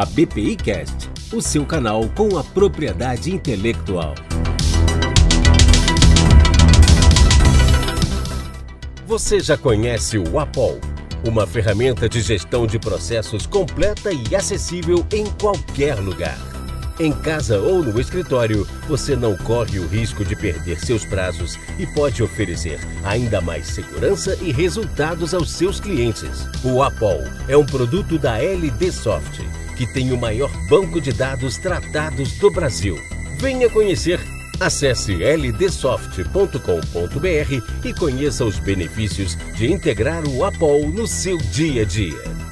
a BPI Cast, o seu canal com a propriedade intelectual. Você já conhece o Apol, uma ferramenta de gestão de processos completa e acessível em qualquer lugar. Em casa ou no escritório, você não corre o risco de perder seus prazos e pode oferecer ainda mais segurança e resultados aos seus clientes. O Apol é um produto da LD Soft, que tem o maior banco de dados tratados do Brasil. Venha conhecer. Acesse ldsoft.com.br e conheça os benefícios de integrar o Apol no seu dia a dia.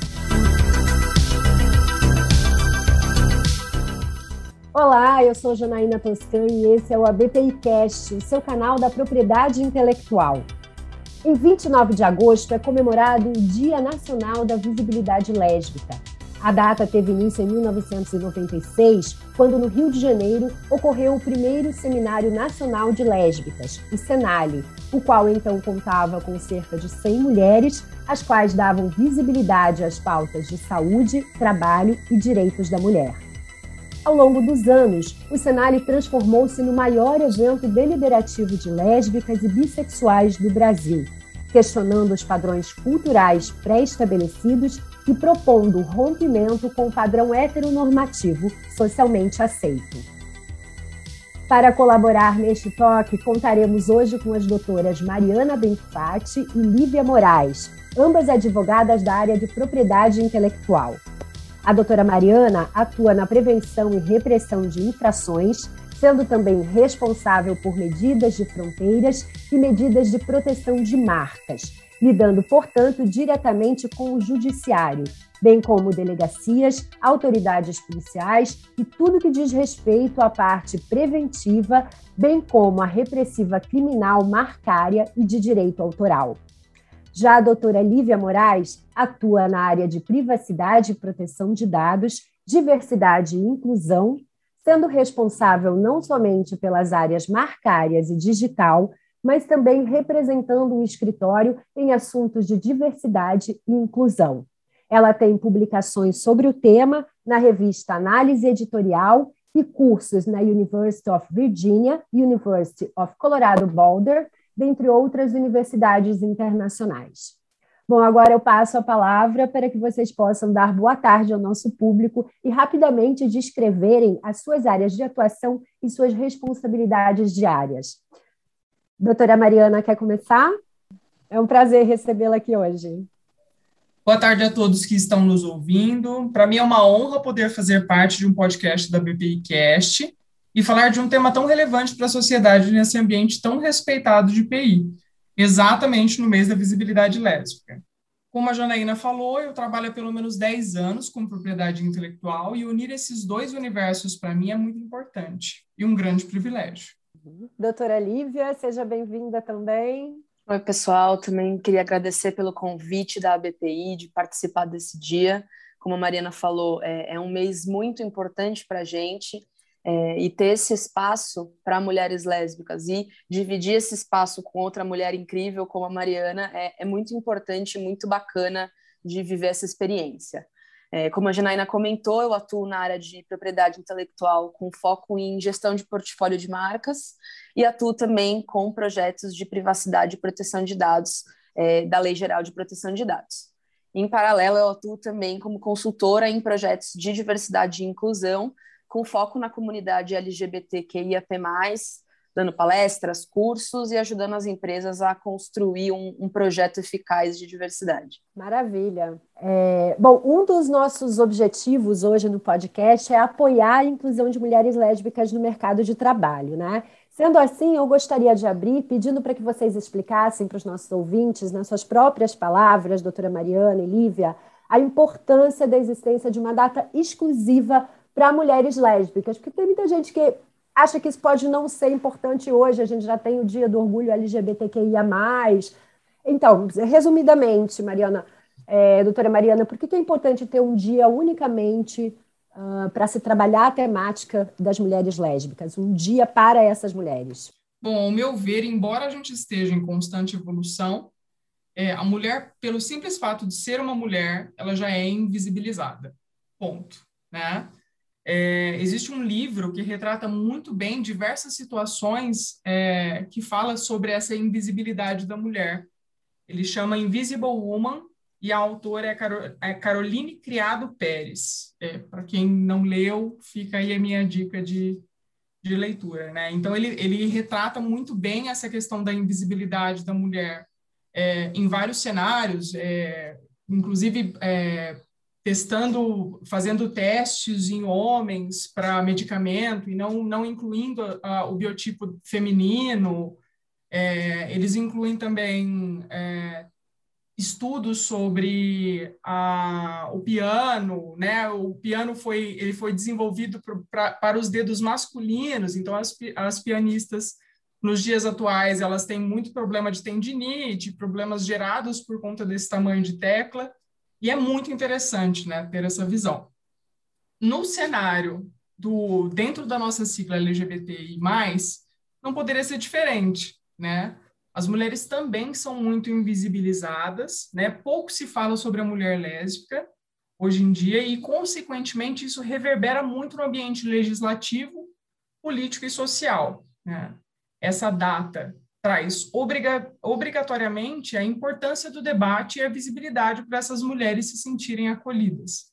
Olá, eu sou Janaína Toscan e esse é o ABPI Cast, o seu canal da propriedade intelectual. Em 29 de agosto é comemorado o Dia Nacional da Visibilidade Lésbica. A data teve início em 1996, quando no Rio de Janeiro ocorreu o primeiro Seminário Nacional de Lésbicas, o Senale, o qual então contava com cerca de 100 mulheres, as quais davam visibilidade às pautas de saúde, trabalho e direitos da mulher. Ao longo dos anos, o Senale transformou-se no maior evento deliberativo de lésbicas e bissexuais do Brasil, questionando os padrões culturais pré-estabelecidos e propondo o rompimento com o padrão heteronormativo socialmente aceito. Para colaborar neste toque, contaremos hoje com as doutoras Mariana Benfatti e Lívia Moraes, ambas advogadas da área de propriedade intelectual. A doutora Mariana atua na prevenção e repressão de infrações, sendo também responsável por medidas de fronteiras e medidas de proteção de marcas, lidando, portanto, diretamente com o judiciário, bem como delegacias, autoridades policiais e tudo que diz respeito à parte preventiva, bem como a repressiva criminal marcária e de direito autoral. Já a doutora Lívia Moraes atua na área de privacidade e proteção de dados, diversidade e inclusão, sendo responsável não somente pelas áreas marcárias e digital, mas também representando o escritório em assuntos de diversidade e inclusão. Ela tem publicações sobre o tema na revista Análise Editorial e cursos na University of Virginia, University of Colorado Boulder dentre outras universidades internacionais. Bom, agora eu passo a palavra para que vocês possam dar boa tarde ao nosso público e rapidamente descreverem as suas áreas de atuação e suas responsabilidades diárias. Doutora Mariana, quer começar? É um prazer recebê-la aqui hoje. Boa tarde a todos que estão nos ouvindo. Para mim é uma honra poder fazer parte de um podcast da BPI Cast e falar de um tema tão relevante para a sociedade nesse ambiente tão respeitado de PI, exatamente no mês da visibilidade lésbica. Como a Janaína falou, eu trabalho há pelo menos 10 anos com propriedade intelectual e unir esses dois universos para mim é muito importante e um grande privilégio. Doutora Lívia, seja bem-vinda também. Oi, pessoal. Também queria agradecer pelo convite da ABPI de participar desse dia. Como a Mariana falou, é, é um mês muito importante para a gente é, e ter esse espaço para mulheres lésbicas e dividir esse espaço com outra mulher incrível como a Mariana é, é muito importante, muito bacana de viver essa experiência. É, como a Janaína comentou, eu atuo na área de propriedade intelectual com foco em gestão de portfólio de marcas e atuo também com projetos de privacidade e proteção de dados é, da Lei Geral de Proteção de Dados. Em paralelo, eu atuo também como consultora em projetos de diversidade e inclusão, com foco na comunidade LGBTQIAP+, dando palestras, cursos e ajudando as empresas a construir um, um projeto eficaz de diversidade. Maravilha. É, bom, um dos nossos objetivos hoje no podcast é apoiar a inclusão de mulheres lésbicas no mercado de trabalho, né? Sendo assim, eu gostaria de abrir pedindo para que vocês explicassem para os nossos ouvintes, nas suas próprias palavras, doutora Mariana e Lívia, a importância da existência de uma data exclusiva para mulheres lésbicas, porque tem muita gente que acha que isso pode não ser importante hoje, a gente já tem o dia do orgulho LGBTQIA+. Então, resumidamente, Mariana, é, doutora Mariana, por que é importante ter um dia unicamente uh, para se trabalhar a temática das mulheres lésbicas, um dia para essas mulheres? Bom, ao meu ver, embora a gente esteja em constante evolução, é, a mulher, pelo simples fato de ser uma mulher, ela já é invisibilizada. Ponto. né? É, existe um livro que retrata muito bem diversas situações é, que fala sobre essa invisibilidade da mulher. Ele chama Invisible Woman e a autora é, Carol, é Caroline Criado Pérez. É, Para quem não leu, fica aí a minha dica de, de leitura. Né? Então, ele, ele retrata muito bem essa questão da invisibilidade da mulher é, em vários cenários, é, inclusive testando, fazendo testes em homens para medicamento e não, não incluindo a, o biotipo feminino. É, eles incluem também é, estudos sobre a, o piano, né? O piano foi ele foi desenvolvido pro, pra, para os dedos masculinos, então as, as pianistas nos dias atuais elas têm muito problema de tendinite, problemas gerados por conta desse tamanho de tecla. E é muito interessante né, ter essa visão. No cenário do dentro da nossa sigla LGBTI+, não poderia ser diferente, né? As mulheres também são muito invisibilizadas, né? Pouco se fala sobre a mulher lésbica hoje em dia e, consequentemente, isso reverbera muito no ambiente legislativo, político e social. Né? Essa data traz obriga obrigatoriamente a importância do debate e a visibilidade para essas mulheres se sentirem acolhidas.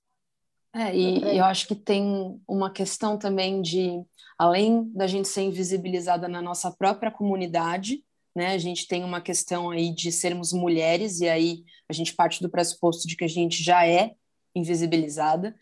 É, e eu acho que tem uma questão também de, além da gente ser invisibilizada na nossa própria comunidade, né, a gente tem uma questão aí de sermos mulheres, e aí a gente parte do pressuposto de que a gente já é invisibilizada,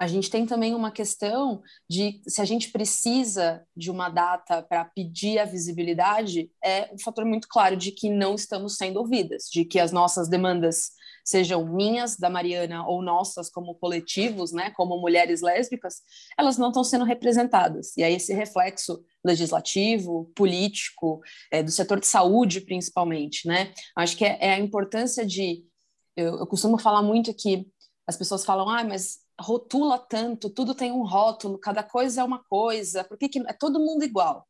a gente tem também uma questão de se a gente precisa de uma data para pedir a visibilidade, é um fator muito claro de que não estamos sendo ouvidas, de que as nossas demandas, sejam minhas, da Mariana, ou nossas como coletivos, né, como mulheres lésbicas, elas não estão sendo representadas. E aí esse reflexo legislativo, político, é, do setor de saúde, principalmente, né? Acho que é, é a importância de... Eu, eu costumo falar muito que as pessoas falam, ah, mas rotula tanto, tudo tem um rótulo, cada coisa é uma coisa, por que, que é todo mundo igual?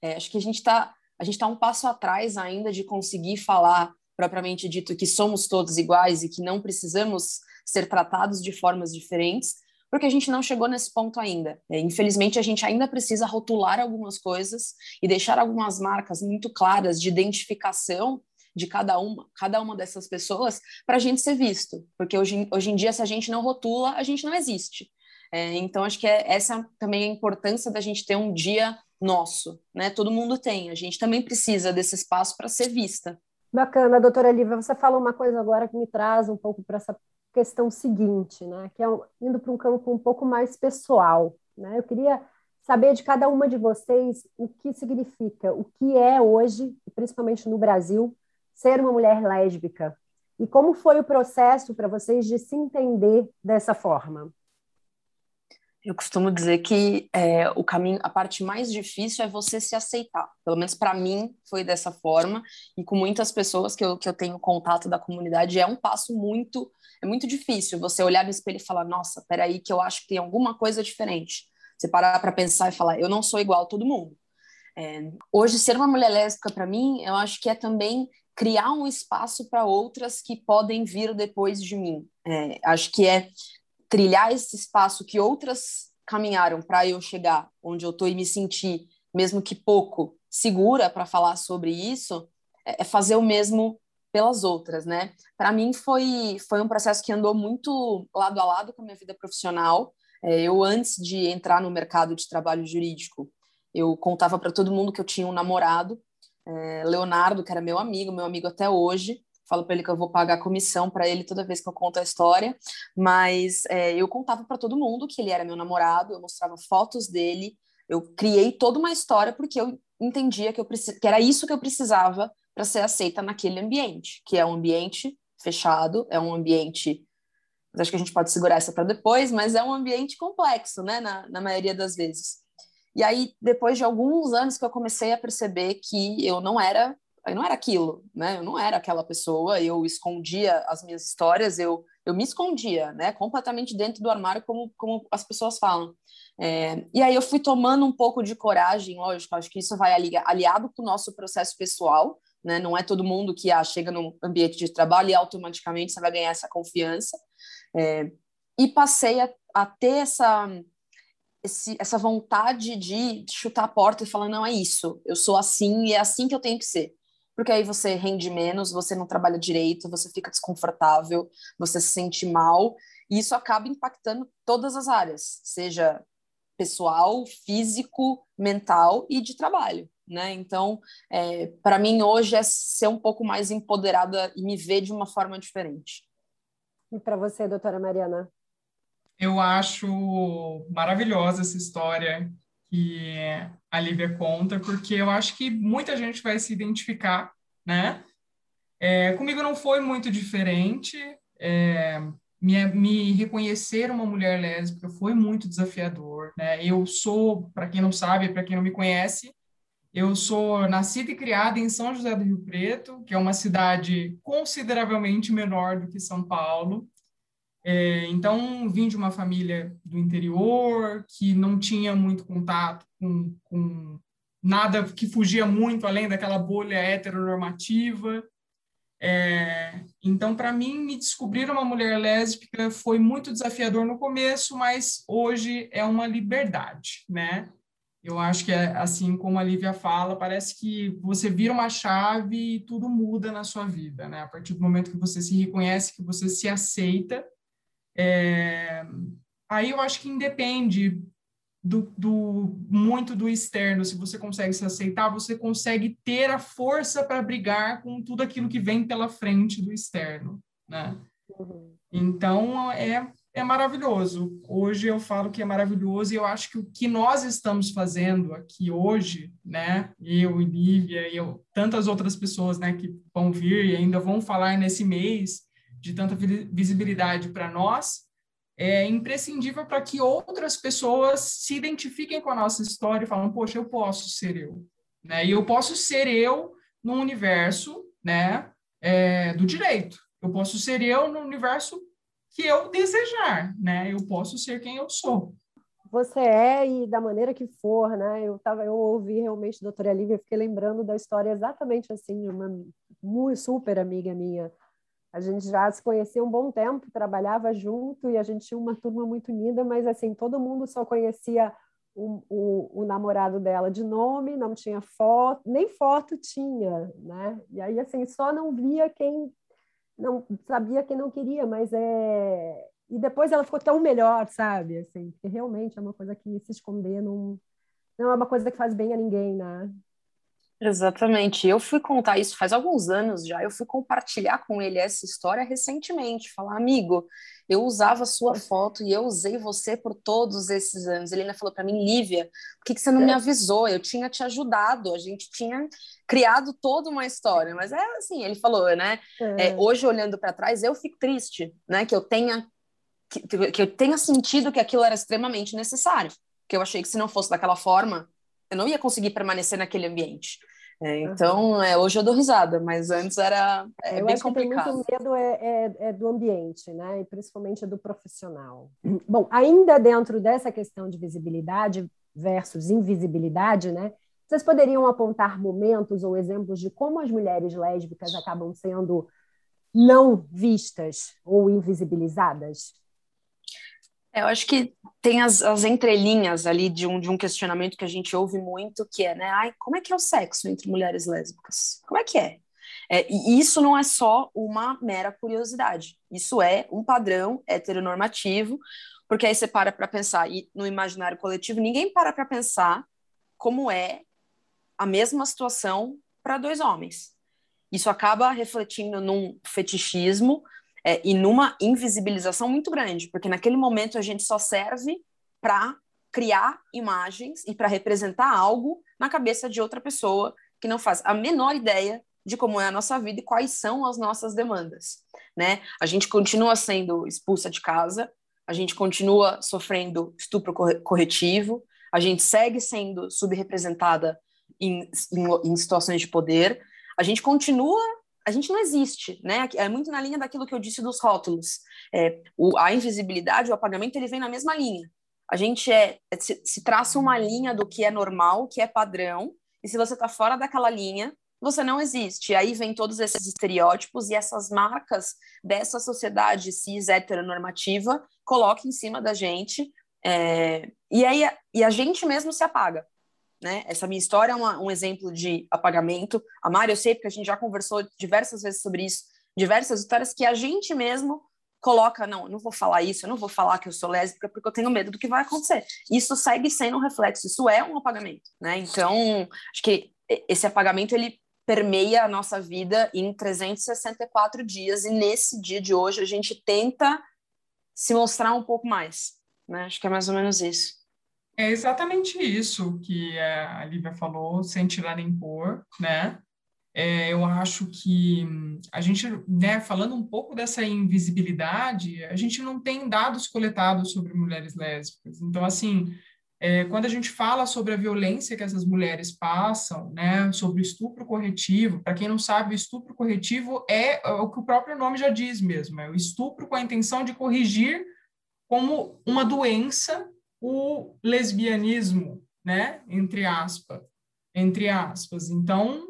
É, acho que a gente está a gente está um passo atrás ainda de conseguir falar propriamente dito que somos todos iguais e que não precisamos ser tratados de formas diferentes, porque a gente não chegou nesse ponto ainda. É, infelizmente, a gente ainda precisa rotular algumas coisas e deixar algumas marcas muito claras de identificação de cada uma, cada uma dessas pessoas para a gente ser visto. Porque hoje, hoje em dia, se a gente não rotula, a gente não existe. É, então, acho que é, essa também é a importância da gente ter um dia nosso, né? Todo mundo tem, a gente também precisa desse espaço para ser vista. Bacana, doutora Lívia, você fala uma coisa agora que me traz um pouco para essa questão seguinte, né? Que é indo para um campo um pouco mais pessoal, né? Eu queria saber de cada uma de vocês o que significa, o que é hoje, principalmente no Brasil, ser uma mulher lésbica? E como foi o processo para vocês de se entender dessa forma? Eu costumo dizer que é, o caminho, a parte mais difícil é você se aceitar. Pelo menos para mim foi dessa forma e com muitas pessoas que eu, que eu tenho contato da comunidade é um passo muito é muito difícil. Você olhar no espelho e falar, nossa, peraí que eu acho que tem alguma coisa diferente. Você parar para pensar e falar, eu não sou igual a todo mundo. É, hoje ser uma mulher lésbica para mim, eu acho que é também criar um espaço para outras que podem vir depois de mim. É, acho que é trilhar esse espaço que outras caminharam para eu chegar onde eu estou e me sentir, mesmo que pouco, segura para falar sobre isso, é, é fazer o mesmo pelas outras, né? Para mim foi foi um processo que andou muito lado a lado com a minha vida profissional. É, eu antes de entrar no mercado de trabalho jurídico, eu contava para todo mundo que eu tinha um namorado é, Leonardo, que era meu amigo, meu amigo até hoje. Falo para ele que eu vou pagar comissão para ele toda vez que eu conto a história, mas é, eu contava para todo mundo que ele era meu namorado, eu mostrava fotos dele, eu criei toda uma história porque eu entendia que, eu que era isso que eu precisava para ser aceita naquele ambiente, que é um ambiente fechado, é um ambiente. Acho que a gente pode segurar essa para depois, mas é um ambiente complexo, né, na, na maioria das vezes. E aí, depois de alguns anos que eu comecei a perceber que eu não era, eu não era aquilo, né? Eu não era aquela pessoa, eu escondia as minhas histórias, eu, eu me escondia, né? Completamente dentro do armário, como, como as pessoas falam. É, e aí eu fui tomando um pouco de coragem, lógico, acho que isso vai aliado com o nosso processo pessoal, né? Não é todo mundo que ah, chega no ambiente de trabalho e automaticamente você vai ganhar essa confiança. É, e passei a, a ter essa, esse, essa vontade de chutar a porta e falar: não, é isso, eu sou assim e é assim que eu tenho que ser. Porque aí você rende menos, você não trabalha direito, você fica desconfortável, você se sente mal, e isso acaba impactando todas as áreas, seja pessoal, físico, mental e de trabalho. Né? Então, é, para mim hoje é ser um pouco mais empoderada e me ver de uma forma diferente. E para você, doutora Mariana? Eu acho maravilhosa essa história que a Lívia conta, porque eu acho que muita gente vai se identificar, né? É, comigo não foi muito diferente. É, me, me reconhecer uma mulher lésbica foi muito desafiador, né? Eu sou, para quem não sabe, para quem não me conhece, eu sou nascida e criada em São José do Rio Preto, que é uma cidade consideravelmente menor do que São Paulo. É, então, vim de uma família do interior, que não tinha muito contato com, com nada que fugia muito além daquela bolha heteronormativa. É, então, para mim, me descobrir uma mulher lésbica foi muito desafiador no começo, mas hoje é uma liberdade, né? Eu acho que, é, assim como a Lívia fala, parece que você vira uma chave e tudo muda na sua vida, né? A partir do momento que você se reconhece, que você se aceita, é... aí eu acho que independe do, do, muito do externo. Se você consegue se aceitar, você consegue ter a força para brigar com tudo aquilo que vem pela frente do externo, né? Uhum. Então, é é maravilhoso. Hoje eu falo que é maravilhoso e eu acho que o que nós estamos fazendo aqui hoje, né, eu e Lívia e eu, tantas outras pessoas, né, que vão vir e ainda vão falar nesse mês de tanta visibilidade para nós, é imprescindível para que outras pessoas se identifiquem com a nossa história e falam, poxa, eu posso ser eu, né? E eu posso ser eu no universo, né, é, do direito. Eu posso ser eu no universo que eu desejar, né? Eu posso ser quem eu sou. Você é e da maneira que for, né? Eu tava, eu ouvi realmente a doutora Lívia, fiquei lembrando da história exatamente assim de uma super amiga minha. A gente já se conhecia um bom tempo, trabalhava junto e a gente tinha uma turma muito unida, mas assim todo mundo só conhecia o, o, o, namorado dela de nome, não tinha foto, nem foto tinha, né? E aí, assim, só não via quem não sabia que não queria, mas é. E depois ela ficou tão melhor, sabe? Assim, porque realmente é uma coisa que se esconder não, não é uma coisa que faz bem a ninguém, né? Exatamente. Eu fui contar isso faz alguns anos já. Eu fui compartilhar com ele essa história recentemente. Falar, amigo, eu usava sua foto e eu usei você por todos esses anos. Ele ainda falou para mim, Lívia, por que, que você não me é. avisou? Eu tinha te ajudado. A gente tinha criado toda uma história. Mas é assim, ele falou, né? É. É, hoje olhando para trás, eu fico triste, né? Que eu tenha que, que eu tenha sentido que aquilo era extremamente necessário. Que eu achei que se não fosse daquela forma, eu não ia conseguir permanecer naquele ambiente. É, então, é, hoje eu dou risada, mas antes era é, eu bem acho complicado. Que tem muito medo é, é, é, do ambiente, né? E principalmente do profissional. Bom, ainda dentro dessa questão de visibilidade versus invisibilidade, né? Vocês poderiam apontar momentos ou exemplos de como as mulheres lésbicas acabam sendo não vistas ou invisibilizadas? É, eu acho que tem as, as entrelinhas ali de um, de um questionamento que a gente ouve muito, que é, né? Ai, como é que é o sexo entre mulheres lésbicas? Como é que é? é e isso não é só uma mera curiosidade. Isso é um padrão heteronormativo, porque aí você para para pensar, e no imaginário coletivo, ninguém para para pensar como é a mesma situação para dois homens. Isso acaba refletindo num fetichismo, é, e numa invisibilização muito grande, porque naquele momento a gente só serve para criar imagens e para representar algo na cabeça de outra pessoa que não faz a menor ideia de como é a nossa vida e quais são as nossas demandas, né? A gente continua sendo expulsa de casa, a gente continua sofrendo estupro corretivo, a gente segue sendo subrepresentada em, em, em situações de poder, a gente continua a gente não existe, né? É muito na linha daquilo que eu disse dos rótulos. É, o, a invisibilidade, o apagamento, ele vem na mesma linha. A gente é, é se, se, traça uma linha do que é normal, que é padrão, e se você está fora daquela linha, você não existe. E aí vem todos esses estereótipos e essas marcas dessa sociedade cis heteronormativa coloca em cima da gente. É, e aí e a gente mesmo se apaga. Né? Essa minha história é uma, um exemplo de apagamento. A Mari, eu sei porque a gente já conversou diversas vezes sobre isso, diversas histórias que a gente mesmo coloca, não, eu não vou falar isso, eu não vou falar que eu sou lésbica porque eu tenho medo do que vai acontecer. Isso segue sendo um reflexo, isso é um apagamento, né? Então, acho que esse apagamento ele permeia a nossa vida em 364 dias e nesse dia de hoje a gente tenta se mostrar um pouco mais, né? Acho que é mais ou menos isso. É exatamente isso que a Lívia falou, sem tirar nem pôr, né? É, eu acho que a gente, né, falando um pouco dessa invisibilidade, a gente não tem dados coletados sobre mulheres lésbicas. Então, assim, é, quando a gente fala sobre a violência que essas mulheres passam, né, sobre o estupro corretivo, para quem não sabe, o estupro corretivo é, é o que o próprio nome já diz mesmo, é o estupro com a intenção de corrigir como uma doença o lesbianismo, né, entre aspas, entre aspas. Então,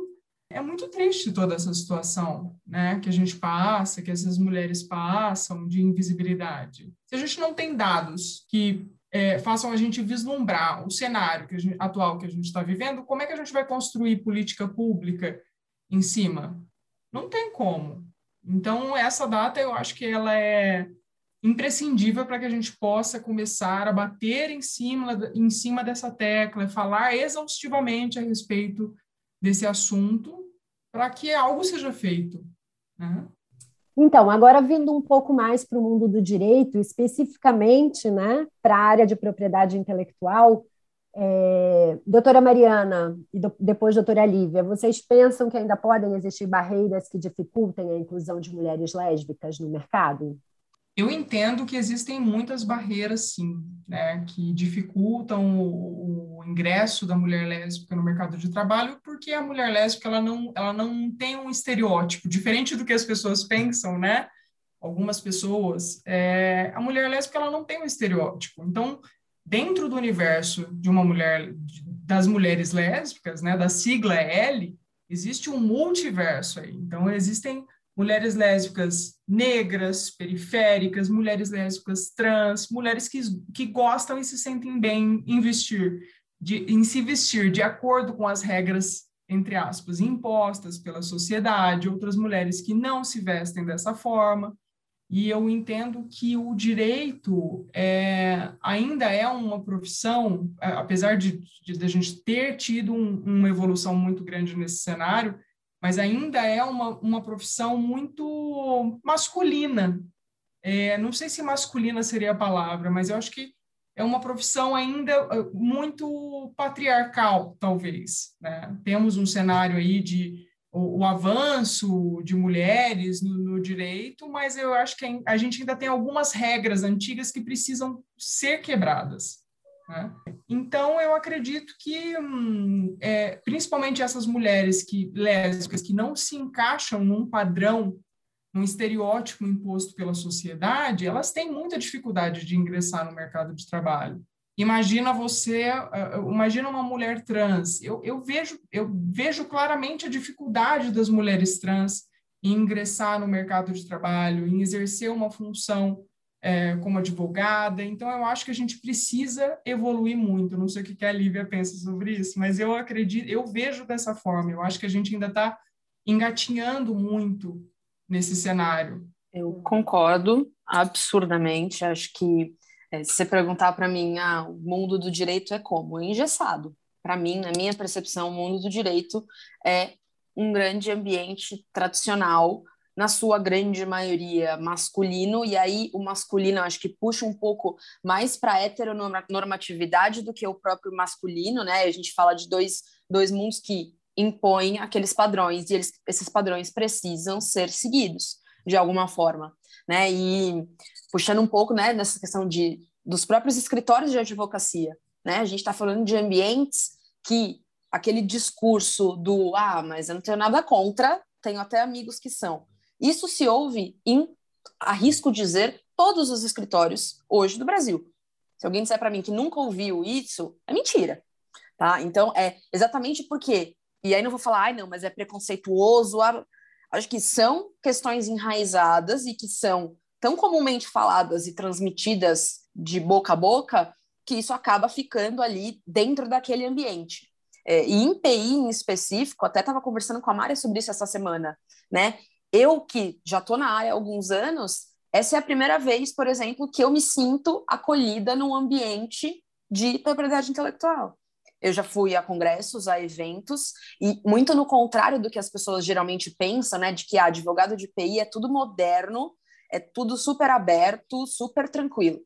é muito triste toda essa situação, né, que a gente passa, que essas mulheres passam de invisibilidade. Se a gente não tem dados que é, façam a gente vislumbrar o cenário que gente, atual que a gente está vivendo, como é que a gente vai construir política pública em cima? Não tem como. Então, essa data, eu acho que ela é imprescindível para que a gente possa começar a bater em cima, em cima dessa tecla, falar exaustivamente a respeito desse assunto para que algo seja feito. Né? Então, agora vindo um pouco mais para o mundo do direito, especificamente né, para a área de propriedade intelectual, é, doutora Mariana e do, depois doutora Lívia, vocês pensam que ainda podem existir barreiras que dificultem a inclusão de mulheres lésbicas no mercado? Eu entendo que existem muitas barreiras, sim, né, que dificultam o, o, ingresso da mulher lésbica no mercado de trabalho, porque a mulher lésbica ela não, ela não tem um estereótipo, diferente do que as pessoas pensam, né? Algumas pessoas, é, a mulher lésbica ela não tem um estereótipo. Então, dentro do universo de uma mulher, das mulheres lésbicas, né, da sigla L, existe um multiverso aí. Então, existem mulheres lésbicas negras, periféricas, mulheres lésbicas trans, mulheres que, que gostam e se sentem bem em vestir, de, em se vestir de acordo com as regras, entre aspas, impostas pela sociedade, outras mulheres que não se vestem dessa forma. E eu entendo que o direito é, ainda é uma profissão, apesar de, de, de a gente ter tido um, uma evolução muito grande nesse cenário, mas ainda é uma, uma profissão muito masculina. É, não sei se masculina seria a palavra, mas eu acho que é uma profissão ainda eh, muito patriarcal, talvez. Né? Temos um cenário aí de o, o avanço de mulheres no, no, direito, mas eu acho que a gente ainda tem algumas regras antigas que precisam ser quebradas. Né? Então, eu acredito que, hum, é, principalmente essas mulheres que lésbicas que não se encaixam num padrão, num estereótipo imposto pela sociedade, elas têm muita dificuldade de ingressar no mercado de trabalho. Imagina você, imagina uma mulher trans. Eu, eu, vejo, eu vejo claramente a dificuldade das mulheres trans em ingressar no mercado de trabalho, em exercer uma função é, como advogada. Então, eu acho que a gente precisa evoluir muito. não sei o que a Lívia pensa sobre isso, mas eu acredito, eu vejo dessa forma. Eu acho que a gente ainda está engatinhando muito nesse cenário. Eu concordo absurdamente. Acho que é, se você perguntar para mim, ah, o mundo do direito é como? É engessado. Para mim, na minha percepção, o mundo do direito é um grande ambiente tradicional na sua grande maioria, masculino, e aí o masculino acho que puxa um pouco mais para a heteronormatividade do que o próprio masculino, né? A gente fala de dois, dois mundos que impõem aqueles padrões, e eles, esses padrões precisam ser seguidos de alguma forma, né? E puxando um pouco, né, nessa questão de, dos próprios escritórios de advocacia, né? A gente está falando de ambientes que aquele discurso do ah, mas eu não tenho nada contra, tenho até amigos que são, isso se ouve em, arrisco dizer, todos os escritórios hoje do Brasil. Se alguém disser para mim que nunca ouviu isso, é mentira. Tá? Então, é exatamente porque E aí não vou falar, ai, não, mas é preconceituoso. Acho que são questões enraizadas e que são tão comumente faladas e transmitidas de boca a boca que isso acaba ficando ali dentro daquele ambiente. É, e em PI em específico, até estava conversando com a Mária sobre isso essa semana, né? Eu que já estou na área há alguns anos, essa é a primeira vez, por exemplo, que eu me sinto acolhida num ambiente de propriedade intelectual. Eu já fui a congressos, a eventos, e muito no contrário do que as pessoas geralmente pensam, né, de que ah, advogado de PI é tudo moderno, é tudo super aberto, super tranquilo.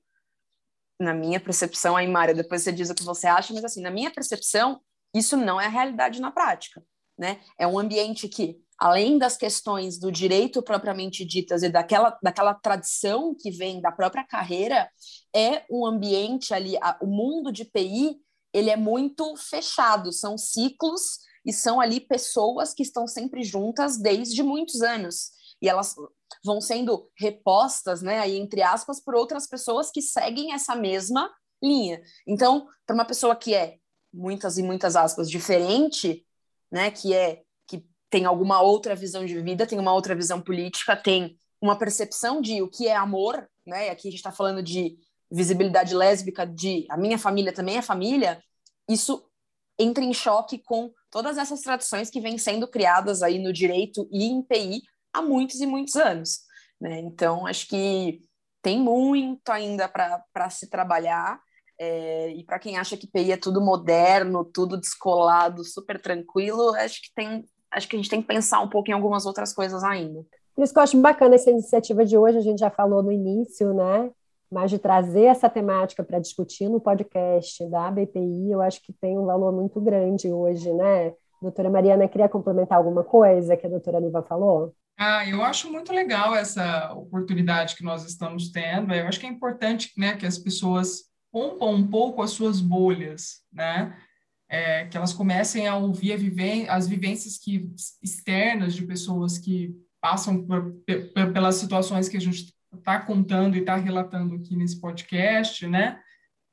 Na minha percepção, aí, Mária, depois você diz o que você acha, mas assim, na minha percepção, isso não é a realidade na prática, né? É um ambiente que, além das questões do direito propriamente ditas e daquela, daquela tradição que vem da própria carreira, é um ambiente ali, a, o mundo de PI, ele é muito fechado, são ciclos e são ali pessoas que estão sempre juntas desde muitos anos. E elas vão sendo repostas, né, aí, entre aspas, por outras pessoas que seguem essa mesma linha. Então, para uma pessoa que é muitas e muitas aspas diferente, né, que é tem alguma outra visão de vida, tem uma outra visão política, tem uma percepção de o que é amor, né? E aqui a gente está falando de visibilidade lésbica, de a minha família também é família. Isso entra em choque com todas essas tradições que vêm sendo criadas aí no direito e em PI há muitos e muitos anos. Né? Então, acho que tem muito ainda para se trabalhar. É, e para quem acha que PI é tudo moderno, tudo descolado, super tranquilo, acho que tem, acho que a gente tem que pensar um pouco em algumas outras coisas ainda. Por isso que eu acho bacana essa iniciativa de hoje, a gente já falou no início, né? Mas de trazer essa temática para discutir no podcast da BPI, eu acho que tem um valor muito grande hoje, né? Doutora Mariana, queria complementar alguma coisa que a doutora Niva falou? Ah, eu acho muito legal essa oportunidade que nós estamos tendo. Eu acho que é importante né, que as pessoas rompam um pouco as suas bolhas, né? É, que elas comecem a ouvir a as vivências que, externas de pessoas que passam por, pelas situações que a gente está contando e está relatando aqui nesse podcast, né?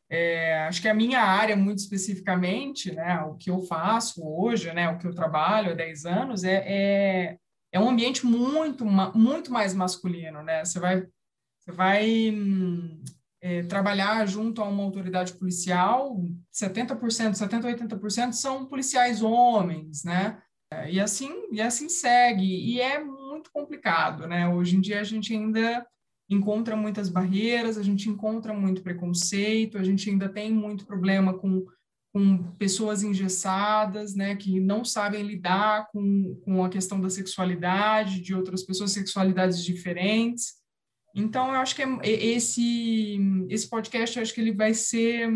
É, acho que a minha área, muito especificamente, né, o que eu faço hoje, né, o que eu trabalho há 10 anos, é, é, é um ambiente muito, muito mais masculino, né? Você vai, você vai é, trabalhar junto a uma autoridade policial, 70%, 70%, 80% são policiais homens, né? E assim, e assim segue, e é muito complicado, né? Hoje em dia a gente ainda encontra muitas barreiras, a gente encontra muito preconceito, a gente ainda tem muito problema com, com pessoas engessadas, né, que não sabem lidar com, com a questão da sexualidade, de outras pessoas, sexualidades diferentes. Então, eu acho que é, esse, esse podcast, acho que ele vai ser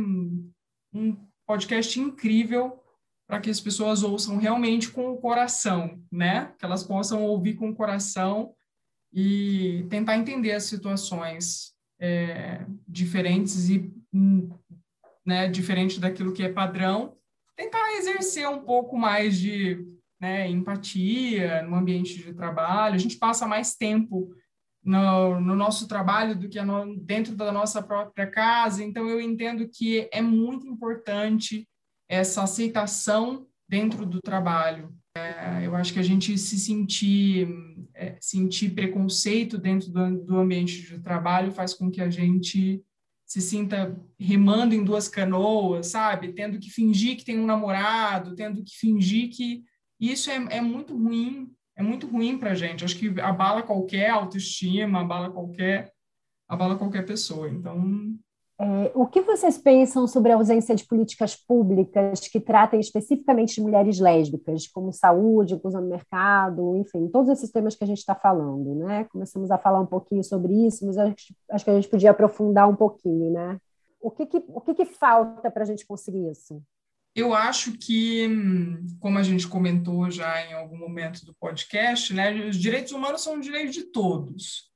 um podcast incrível para que as pessoas ouçam realmente com o coração, né? Que elas possam ouvir com o coração e tentar entender as situações é, diferentes e né, diferente daquilo que é padrão, tentar exercer um pouco mais de né, empatia no ambiente de trabalho. A gente passa mais tempo no, no nosso trabalho do que no, dentro da nossa própria casa. Então, eu entendo que é muito importante essa aceitação dentro do trabalho. É, eu acho que a gente se sentir, é, sentir preconceito dentro do, do ambiente de trabalho faz com que a gente se sinta remando em duas canoas, sabe? Tendo que fingir que tem um namorado, tendo que fingir que isso é, é muito ruim é muito ruim para a gente. Acho que abala qualquer autoestima, abala qualquer, abala qualquer pessoa. Então. É, o que vocês pensam sobre a ausência de políticas públicas que tratem especificamente de mulheres lésbicas, como saúde, inclusão no mercado, enfim, todos esses temas que a gente está falando, né? Começamos a falar um pouquinho sobre isso, mas acho, acho que a gente podia aprofundar um pouquinho, né? O que, que o que, que falta para a gente conseguir isso? Eu acho que, como a gente comentou já em algum momento do podcast, né, os direitos humanos são direitos de todos.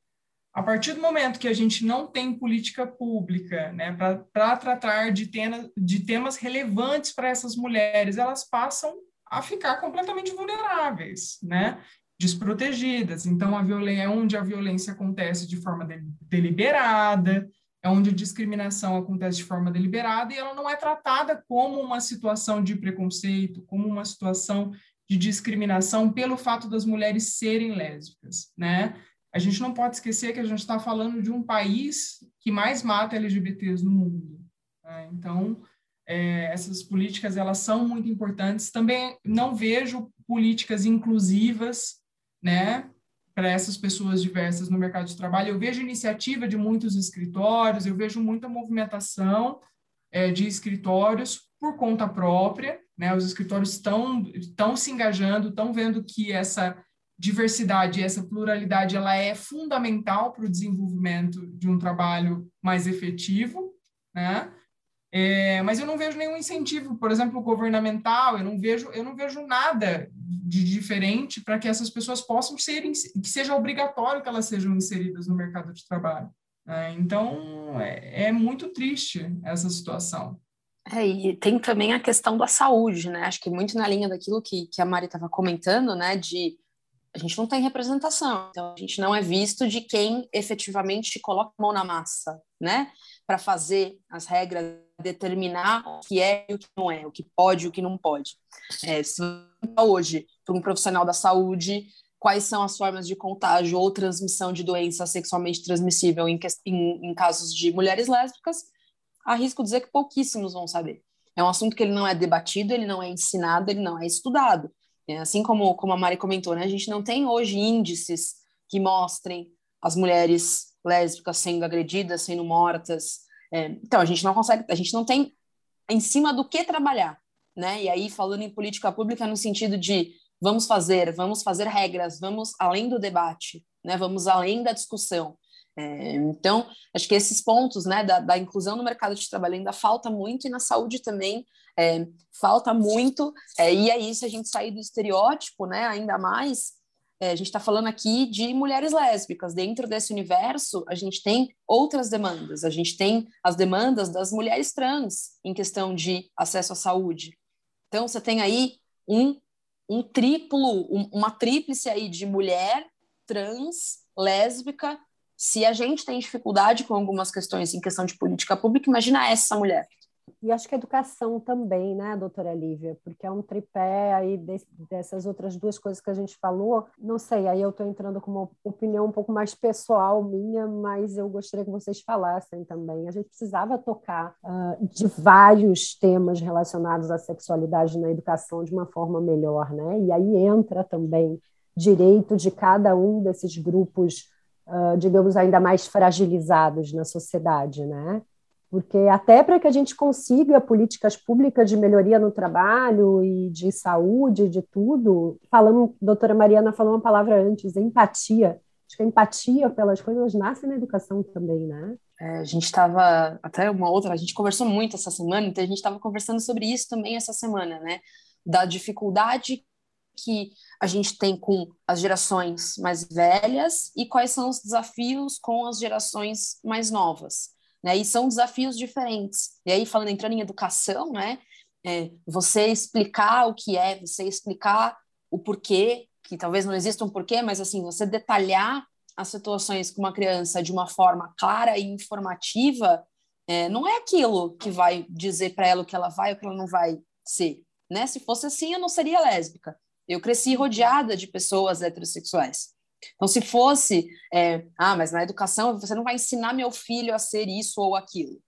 A partir do momento que a gente não tem política pública né, para tratar de, tema, de temas relevantes para essas mulheres, elas passam a ficar completamente vulneráveis, né, desprotegidas. Então, a violência é onde a violência acontece de forma deliberada, é onde a discriminação acontece de forma deliberada e ela não é tratada como uma situação de preconceito, como uma situação de discriminação pelo fato das mulheres serem lésbicas, né? A gente não pode esquecer que a gente está falando de um país que mais mata LGBTs no mundo. Né? Então, é, essas políticas elas são muito importantes. Também não vejo políticas inclusivas, né, para essas pessoas diversas no mercado de trabalho. Eu vejo iniciativa de muitos escritórios, eu vejo muita movimentação é, de escritórios por conta própria, né? Os escritórios estão estão se engajando, estão vendo que essa diversidade, essa pluralidade, ela é fundamental para o desenvolvimento de um trabalho mais efetivo, né? É, mas eu não vejo nenhum incentivo, por exemplo, governamental. Eu não vejo, eu não vejo nada de diferente para que essas pessoas possam ser, que seja obrigatório que elas sejam inseridas no mercado de trabalho. Né? Então é, é muito triste essa situação. É, e tem também a questão da saúde, né? Acho que muito na linha daquilo que, que a Mari estava comentando, né? De a gente não tem representação, então a gente não é visto de quem efetivamente coloca a mão na massa, né? Para fazer as regras, determinar o que é e o que não é, o que pode e o que não pode. É, se hoje, para um profissional da saúde, quais são as formas de contágio ou transmissão de doença sexualmente transmissível em, em, em casos de mulheres lésbicas, arrisco dizer que pouquíssimos vão saber. É um assunto que ele não é debatido, ele não é ensinado, ele não é estudado. É, assim como, como a Mari comentou, né, a gente não tem hoje índices que mostrem as mulheres lésbicas sendo agredidas, sendo mortas. É, então, a gente não consegue, a gente não tem em cima do que trabalhar. Né? E aí, falando em política pública no sentido de vamos fazer, vamos fazer regras, vamos além do debate, né? vamos além da discussão. É, então, acho que esses pontos né, da, da, inclusão no mercado de trabalho ainda falta muito, e na saúde também é, falta muito, é, e é isso, a gente sair do estereótipo, né, ainda mais, é, a gente está falando aqui de mulheres lésbicas, dentro desse universo a gente tem outras demandas, a gente tem as demandas das mulheres trans em questão de acesso à saúde. Então, você tem aí um, um triplo, um, uma tríplice aí de mulher trans, lésbica, se a gente tem dificuldade com algumas questões em questão de política pública, imagina essa mulher. E acho que a educação também, né, doutora Lívia? Porque é um tripé aí dessas outras duas coisas que a gente falou. Não sei, aí eu estou entrando com uma opinião um pouco mais pessoal minha, mas eu gostaria que vocês falassem também. A gente precisava tocar uh, de vários temas relacionados à sexualidade na educação de uma forma melhor, né? E aí entra também direito de cada um desses grupos uh, digamos, ainda mais fragilizados na sociedade, né? Porque até para que a gente consiga políticas públicas de melhoria no trabalho e de saúde, de tudo, falando, doutora Mariana falou uma palavra antes, empatia. Acho que a empatia pelas coisas nasce na educação também, né? É, a gente estava, até uma outra, a gente conversou muito essa semana, então a gente estava conversando sobre isso também essa semana, né? Da dificuldade que a gente tem com as gerações mais velhas e quais são os desafios com as gerações mais novas. Né? E são desafios diferentes. E aí, falando, entrando em educação, né? É, você explicar o que é, você explicar o porquê, que talvez não exista um porquê, mas assim, você detalhar as situações com uma criança de uma forma clara e informativa, é, não é aquilo que vai dizer para ela o que ela vai ou o que ela não vai ser. Né? Se fosse assim, eu não seria lésbica. Eu cresci rodeada de pessoas heterossexuais. Então, se fosse, é, ah, mas na educação você não vai ensinar meu filho a ser isso ou aquilo.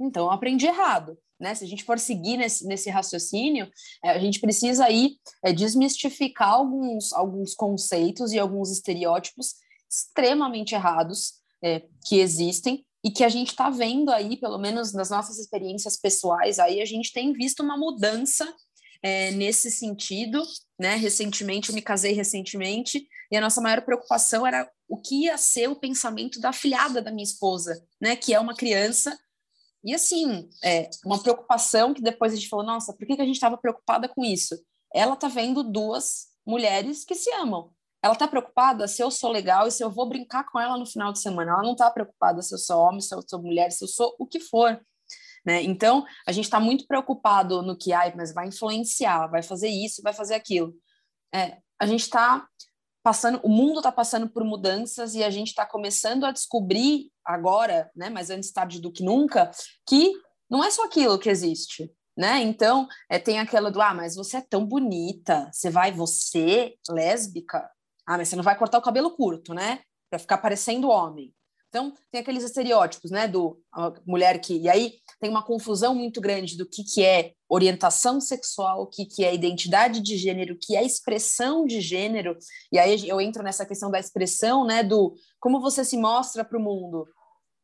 Então, eu aprendi errado. Né? Se a gente for seguir nesse, nesse raciocínio, é, a gente precisa aí é, desmistificar alguns, alguns conceitos e alguns estereótipos extremamente errados é, que existem e que a gente está vendo aí, pelo menos nas nossas experiências pessoais, aí a gente tem visto uma mudança é, nesse sentido, né? Recentemente, eu me casei recentemente, e a nossa maior preocupação era o que ia ser o pensamento da filhada da minha esposa, né? Que é uma criança. E assim, é, uma preocupação que depois a gente falou, nossa, por que, que a gente estava preocupada com isso? Ela tá vendo duas mulheres que se amam. Ela tá preocupada se eu sou legal e se eu vou brincar com ela no final de semana. Ela não tá preocupada se eu sou homem, se eu sou mulher, se eu sou o que for. Né? Então, a gente está muito preocupado no que, ai, mas vai influenciar, vai fazer isso, vai fazer aquilo. É, a gente está passando, o mundo está passando por mudanças e a gente está começando a descobrir agora, né, mas antes tarde do que nunca, que não é só aquilo que existe. né? Então, é, tem aquela do, ah, mas você é tão bonita, você vai, você, lésbica, ah, mas você não vai cortar o cabelo curto, né? Para ficar parecendo homem. Então, tem aqueles estereótipos, né, do mulher que... E aí tem uma confusão muito grande do que, que é orientação sexual, o que, que é identidade de gênero, o que é expressão de gênero. E aí eu entro nessa questão da expressão, né, do como você se mostra para o mundo.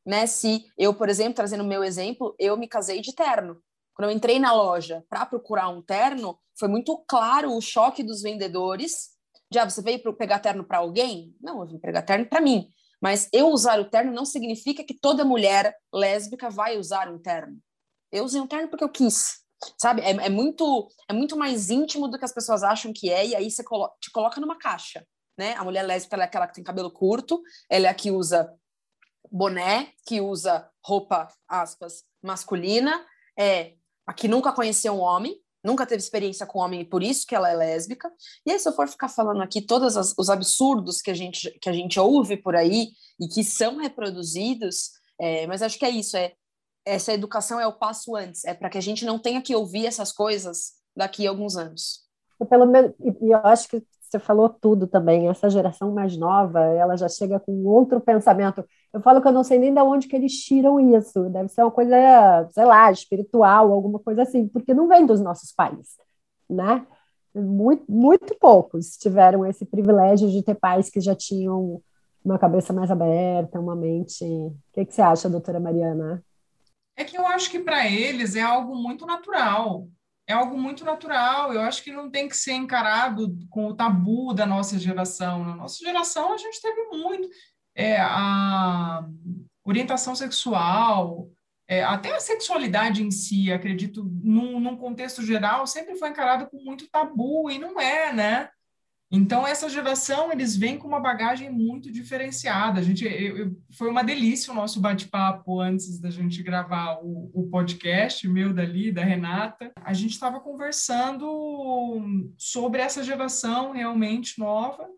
Né? Se eu, por exemplo, trazendo o meu exemplo, eu me casei de terno. Quando eu entrei na loja para procurar um terno, foi muito claro o choque dos vendedores. Já, você veio pegar terno para alguém? Não, eu vim pegar terno para mim. Mas eu usar o terno não significa que toda mulher lésbica vai usar um terno. Eu usei um terno porque eu quis, sabe? É, é muito é muito mais íntimo do que as pessoas acham que é, e aí você colo te coloca numa caixa, né? A mulher lésbica é aquela que tem cabelo curto, ela é a que usa boné, que usa roupa, aspas, masculina, é a que nunca conheceu um homem, nunca teve experiência com homem e por isso que ela é lésbica. E aí, se eu for ficar falando aqui todos os absurdos que a gente, que a gente ouve por aí e que são reproduzidos, é, mas acho que é isso, é essa educação é o passo antes, é para que a gente não tenha que ouvir essas coisas daqui a alguns anos. Pelo menos, e eu acho que você falou tudo também. Essa geração mais nova, ela já chega com outro pensamento. Eu falo que eu não sei nem de onde que eles tiram isso. Deve ser uma coisa, sei lá, espiritual, alguma coisa assim, porque não vem dos nossos pais, né? Muito, muito poucos tiveram esse privilégio de ter pais que já tinham uma cabeça mais aberta, uma mente. O que, que você acha, doutora Mariana? É que eu acho que para eles é algo muito natural é algo muito natural. Eu acho que não tem que ser encarado com o tabu da nossa geração. Na nossa geração, a gente teve muito. É, a orientação sexual, é, até a sexualidade em si, acredito, num, num contexto geral, sempre foi encarado com muito tabu, e não é, né? Então, essa geração, eles vêm com uma bagagem muito diferenciada. A gente, eu, eu, foi uma delícia o nosso bate-papo antes da gente gravar o, o podcast, meu dali, da Renata. A gente estava conversando sobre essa geração realmente nova.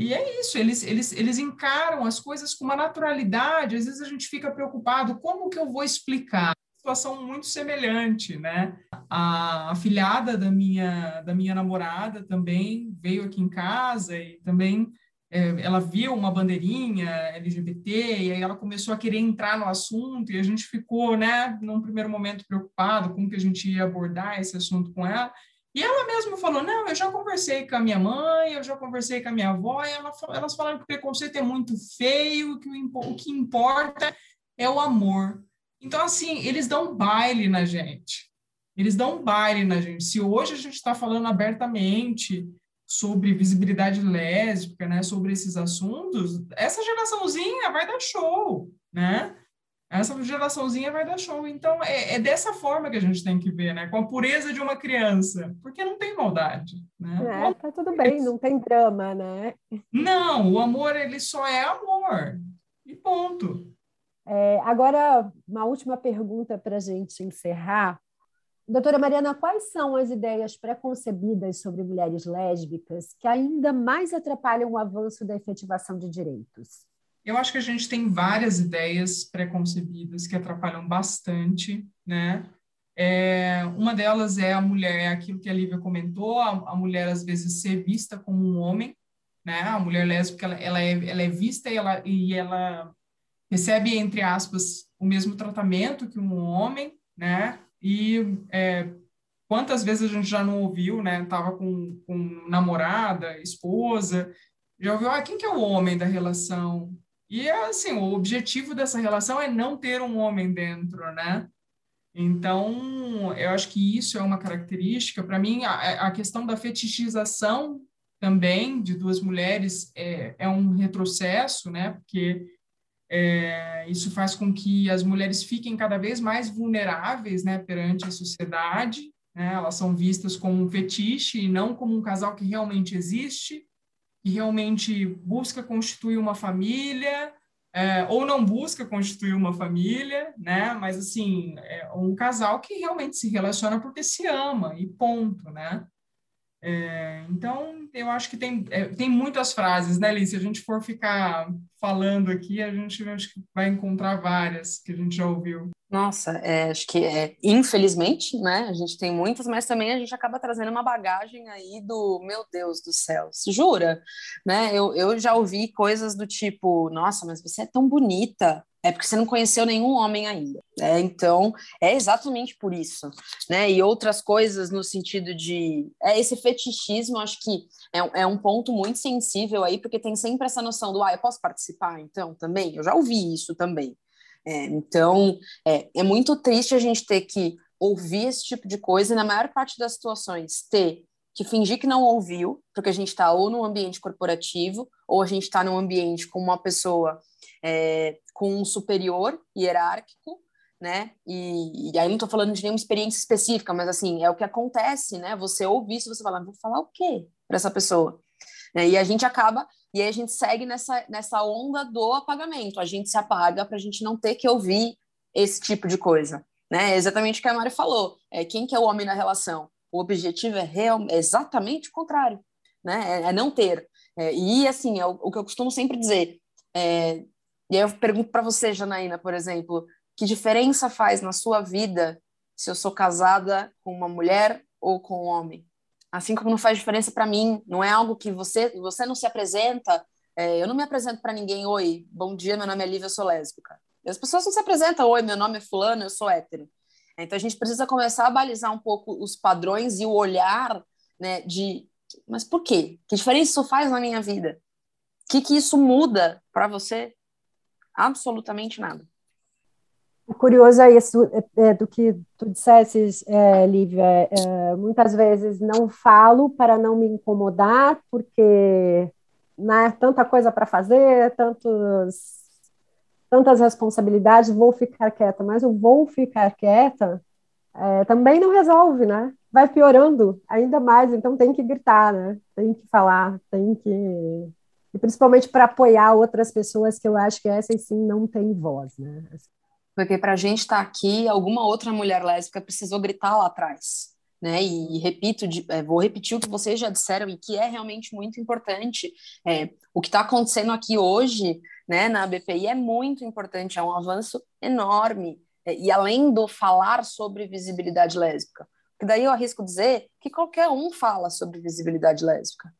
E é isso, eles, eles, eles encaram as coisas com uma naturalidade. Às vezes a gente fica preocupado, como que eu vou explicar? situação muito semelhante, né? A afilhada da minha, da minha namorada também veio aqui em casa e também é, ela viu uma bandeirinha LGBT e aí ela começou a querer entrar no assunto e a gente ficou, né, num primeiro momento preocupado com que a gente ia abordar esse assunto com ela. E ela mesma falou: Não, eu já conversei com a minha mãe, eu já conversei com a minha avó, e ela, elas falaram que o preconceito é muito feio, que o, o que importa é o amor. Então, assim, eles dão baile na gente. Eles dão baile na gente. Se hoje a gente está falando abertamente sobre visibilidade lésbica, né, sobre esses assuntos, essa geraçãozinha vai dar show, né? Essa geraçãozinha vai dar show. Então, é, é, dessa forma que a gente tem que ver, né? Com a pureza de uma criança. Porque não tem maldade, né? É, tá tudo bem, não tem drama, né? Não, o amor, ele só é amor. E ponto. É, agora, uma última pergunta para a gente encerrar. Doutora Mariana, quais são as ideias preconcebidas sobre mulheres lésbicas que ainda mais atrapalham o avanço da efetivação de direitos? Eu acho que a gente tem várias ideias preconcebidas que atrapalham bastante, né? É, uma delas é a mulher, é aquilo que a Lívia comentou, a, a, mulher às vezes ser vista como um homem, né? A mulher lésbica, ela, ela, é, ela é vista e ela, e ela recebe, entre aspas, o mesmo tratamento que um homem, né? E é, quantas vezes a gente já não ouviu, né? Tava com, com namorada, esposa, já ouviu, ah, quem que é o homem da relação? E, assim, o objetivo dessa relação é não ter um homem dentro, né? Então, eu acho que isso é uma característica. Para mim, a, a, questão da fetichização também de duas mulheres é, é um retrocesso, né? Porque é, isso faz com que as mulheres fiquem cada vez mais vulneráveis né, perante a sociedade. Né? Elas são vistas como um fetiche e não como um casal que realmente existe, que realmente busca constituir uma família, é, ou não busca constituir uma família, né? Mas assim, é um casal que realmente se relaciona porque se ama e ponto, né? É, então, eu acho que tem, é, tem muitas frases, né, Liz? Se a gente for ficar falando aqui, a gente acho que vai encontrar várias que a gente já ouviu. Nossa, é, acho que é, infelizmente, né? A gente tem muitas, mas também a gente acaba trazendo uma bagagem aí do meu Deus do céu, se jura? Né? Eu, eu já ouvi coisas do tipo, nossa, mas você é tão bonita, é porque você não conheceu nenhum homem ainda. É, então, é exatamente por isso. Né? E outras coisas no sentido de. É, esse fetichismo, acho que é, é um ponto muito sensível aí, porque tem sempre essa noção do, ah, eu posso participar, então, também? Eu já ouvi isso também. É, então, é, é muito triste a gente ter que ouvir esse tipo de coisa e, na maior parte das situações, ter que fingir que não ouviu, porque a gente está ou num ambiente corporativo, ou a gente está num ambiente com uma pessoa é, com um superior hierárquico, né? E, e aí não estou falando de nenhuma experiência específica, mas assim, é o que acontece, né? Você ouvir isso, você fala, vou falar o quê para essa pessoa? É, e a gente acaba e aí a gente segue nessa, nessa onda do apagamento. A gente se apaga para a gente não ter que ouvir esse tipo de coisa. Né? É exatamente o que a Mari falou. É, quem que é o homem na relação? O objetivo é, real, é exatamente o contrário. Né? É, é não ter. É, e, assim, é o, o, que eu costumo sempre dizer. É, e aí eu pergunto para você, Janaína, por exemplo, que diferença faz na sua vida se eu sou casada com uma mulher ou com um homem? Assim como não faz diferença para mim, não é algo que você você não se apresenta. É, eu não me apresento para ninguém, oi, bom dia, meu nome é Lívia, eu sou lésbica. As pessoas não se apresentam, oi, meu nome é fulano, eu sou hétero. Então a gente precisa começar a balizar um pouco os padrões e o olhar, né, de mas por quê? Que diferença isso faz na minha vida? O que que isso muda para você? Absolutamente nada. O curioso é isso é, é, do que tu dissesses, é, Lívia. É, muitas vezes não falo para não me incomodar, porque né, tanta coisa para fazer, tantos, tantas responsabilidades, vou ficar quieta. Mas o vou ficar quieta é, também não resolve, né? Vai piorando ainda mais, então tem que gritar, né? Tem que falar, tem que. E principalmente para apoiar outras pessoas que eu acho que essas sim não têm voz, né? Porque para a gente estar tá aqui, alguma outra mulher lésbica precisou gritar lá atrás. Né? E, e repito, de, é, vou repetir o que vocês já disseram e que é realmente muito importante. É, o que está acontecendo aqui hoje, né, na BPI é muito importante, é um avanço enorme. É, e além do falar sobre visibilidade lésbica, que daí eu arrisco dizer que qualquer um fala sobre visibilidade lésbica.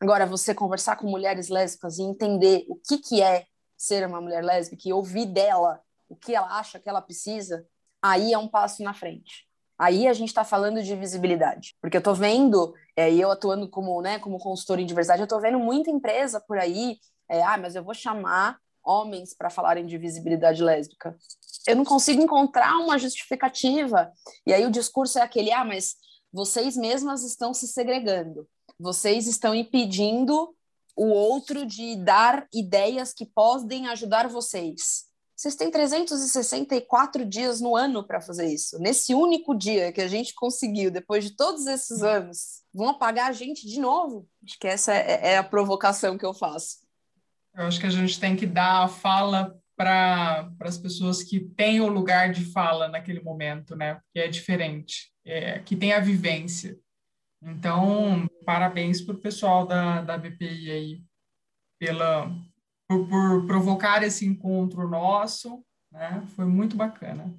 Agora, você conversar com mulheres lésbicas e entender o que, que é ser uma mulher lésbica e ouvir dela o que ela acha que ela precisa, aí é um passo na frente. Aí a gente está falando de visibilidade, porque eu estou vendo, é, eu atuando como, né, como consultora em diversidade, eu estou vendo muita empresa por aí, é, ah, mas eu vou chamar homens para falarem de visibilidade lésbica. Eu não consigo encontrar uma justificativa. E aí o discurso é aquele, ah, mas vocês mesmas estão se segregando, vocês estão impedindo o outro de dar ideias que podem ajudar vocês. Vocês têm 364 dias no ano para fazer isso. Nesse único dia que a gente conseguiu, depois de todos esses anos, vão apagar a gente de novo? Acho que essa é, é a provocação que eu faço. Eu acho que a gente tem que dar a fala para as pessoas que têm o lugar de fala naquele momento, né? Que é diferente, é, que tem a vivência. Então, parabéns para o pessoal da, da BPI aí pela, por, por provocar esse encontro nosso, né? Foi muito bacana.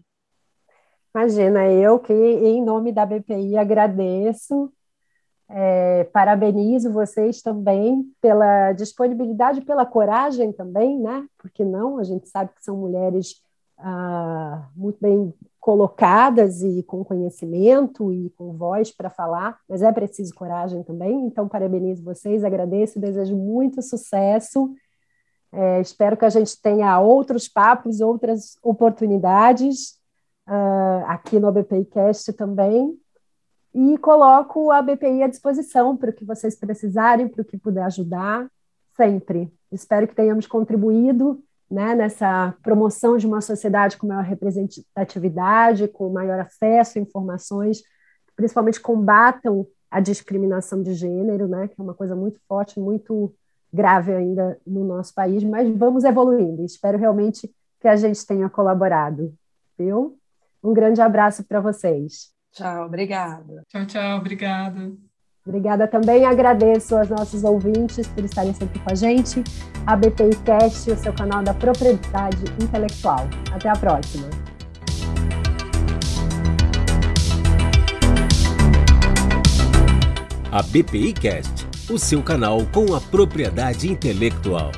Imagina, eu que, em nome da BPI, agradeço, é, parabenizo vocês também pela disponibilidade, pela coragem também, né? Porque não, a gente sabe que são mulheres ah, muito bem colocadas e com conhecimento e com voz para falar, mas é preciso coragem também. Então, parabenizo vocês, agradeço, desejo muito sucesso é, espero que a gente tenha outros papos, outras oportunidades uh, aqui no BPIcast também. E coloco a BPI à disposição para o que vocês precisarem, para o que puder ajudar, sempre. Espero que tenhamos contribuído né, nessa promoção de uma sociedade com maior representatividade, com maior acesso a informações, principalmente combatam a discriminação de gênero, né, que é uma coisa muito forte, muito grave ainda no nosso país, mas vamos evoluindo. Espero realmente que a gente tenha colaborado. Viu? Um grande abraço para vocês. Tchau, obrigada. Tchau, tchau, obrigada. Obrigada também. Agradeço aos nossos ouvintes por estarem sempre com a gente. A BPI Cast, o seu canal da propriedade intelectual. Até a próxima. A BPI Cast, o seu canal com a propriedade intelectual.